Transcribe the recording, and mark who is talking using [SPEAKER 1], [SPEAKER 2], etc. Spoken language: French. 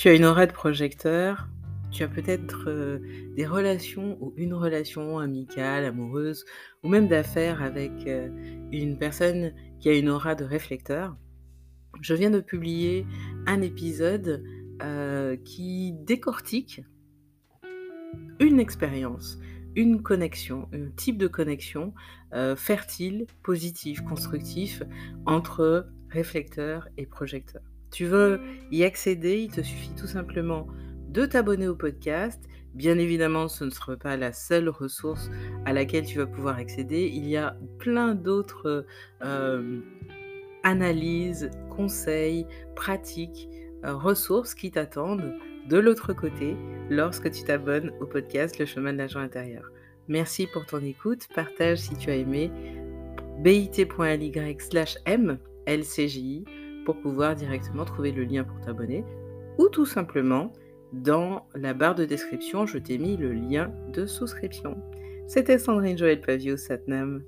[SPEAKER 1] Tu as une aura de projecteur, tu as peut-être euh, des relations ou une relation amicale, amoureuse ou même d'affaires avec euh, une personne qui a une aura de réflecteur. Je viens de publier un épisode euh, qui décortique une expérience, une connexion, un type de connexion fertile, positif, constructif entre réflecteur et projecteur. Tu veux y accéder, il te suffit tout simplement de t'abonner au podcast. Bien évidemment, ce ne sera pas la seule ressource à laquelle tu vas pouvoir accéder. Il y a plein d'autres euh, analyses, conseils, pratiques, euh, ressources qui t'attendent de l'autre côté lorsque tu t'abonnes au podcast Le chemin de l'agent intérieur. Merci pour ton écoute, partage si tu as aimé bit.ly slash m pour pouvoir directement trouver le lien pour t'abonner ou tout simplement dans la barre de description, je t'ai mis le lien de souscription. C'était Sandrine Joël Pavio Satnam.